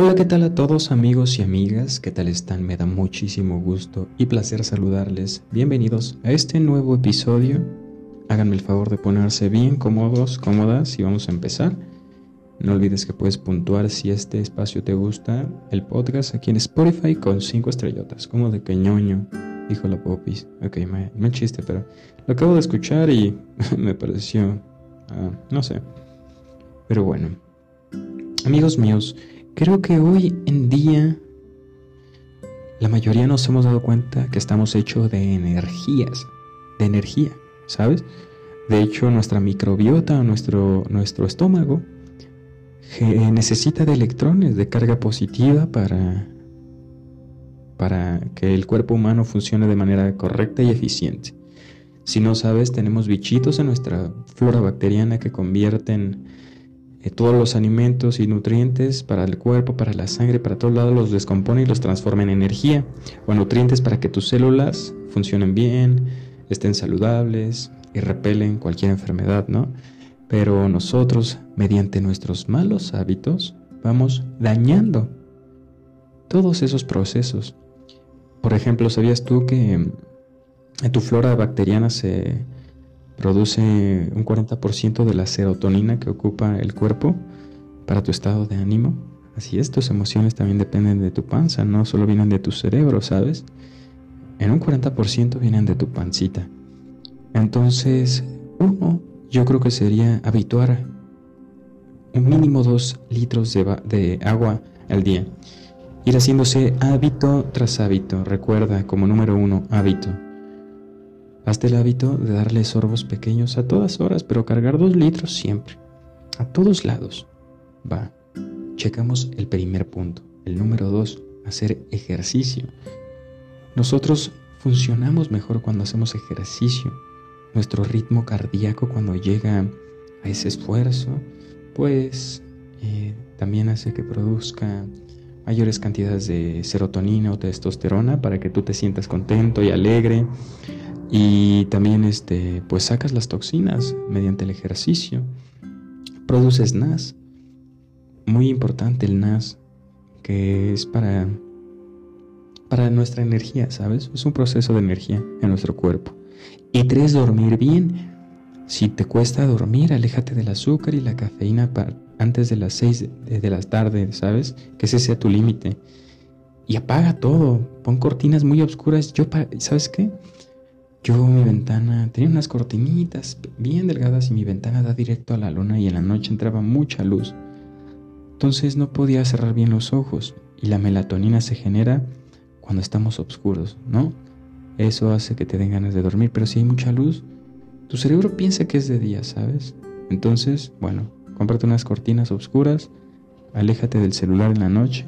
Hola, ¿qué tal a todos amigos y amigas? ¿Qué tal están? Me da muchísimo gusto y placer saludarles. Bienvenidos a este nuevo episodio. Háganme el favor de ponerse bien cómodos, cómodas y vamos a empezar. No olvides que puedes puntuar si este espacio te gusta, el podcast aquí en Spotify con 5 estrellotas, como de queñoño, dijo la Popis. Ok, me, chiste, pero lo acabo de escuchar y me pareció, ah, no sé. Pero bueno, amigos míos, Creo que hoy en día la mayoría nos hemos dado cuenta que estamos hechos de energías, de energía, ¿sabes? De hecho, nuestra microbiota, nuestro, nuestro estómago, necesita de electrones de carga positiva para, para que el cuerpo humano funcione de manera correcta y eficiente. Si no sabes, tenemos bichitos en nuestra flora bacteriana que convierten eh, todos los alimentos y nutrientes para el cuerpo, para la sangre, para todos lados los descompone y los transforma en energía o nutrientes para que tus células funcionen bien, estén saludables y repelen cualquier enfermedad, ¿no? Pero nosotros, mediante nuestros malos hábitos, vamos dañando todos esos procesos. Por ejemplo, ¿sabías tú que en tu flora bacteriana se produce un 40% de la serotonina que ocupa el cuerpo para tu estado de ánimo. Así es, tus emociones también dependen de tu panza, no solo vienen de tu cerebro, ¿sabes? En un 40% vienen de tu pancita. Entonces, uno, yo creo que sería habituar un mínimo dos litros de, de agua al día. Ir haciéndose hábito tras hábito. Recuerda, como número uno, hábito. Hazte el hábito de darle sorbos pequeños a todas horas, pero cargar dos litros siempre. A todos lados. Va. Checamos el primer punto. El número dos, hacer ejercicio. Nosotros funcionamos mejor cuando hacemos ejercicio. Nuestro ritmo cardíaco cuando llega a ese esfuerzo, pues eh, también hace que produzca mayores cantidades de serotonina o testosterona para que tú te sientas contento y alegre. Y también este, pues sacas las toxinas mediante el ejercicio. Produces NAS. Muy importante el NAS, que es para, para nuestra energía, ¿sabes? Es un proceso de energía en nuestro cuerpo. Y tres, dormir bien. Si te cuesta dormir, aléjate del azúcar y la cafeína antes de las seis de la tarde, ¿sabes? Que ese sea tu límite. Y apaga todo. Pon cortinas muy oscuras. Yo, ¿sabes qué? Yo mi ventana tenía unas cortinitas bien delgadas y mi ventana da directo a la luna y en la noche entraba mucha luz. Entonces no podía cerrar bien los ojos y la melatonina se genera cuando estamos oscuros, ¿no? Eso hace que te den ganas de dormir, pero si hay mucha luz, tu cerebro piensa que es de día, ¿sabes? Entonces, bueno, cómprate unas cortinas oscuras, aléjate del celular en la noche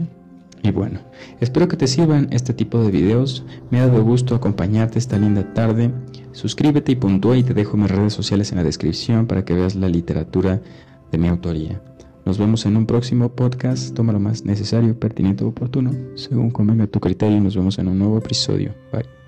y bueno, espero que te sirvan este tipo de videos. Me ha dado gusto acompañarte esta linda tarde. Suscríbete y puntúa y te dejo mis redes sociales en la descripción para que veas la literatura de mi autoría. Nos vemos en un próximo podcast. Toma lo más necesario, pertinente o oportuno, según convenga tu criterio. Nos vemos en un nuevo episodio. Bye.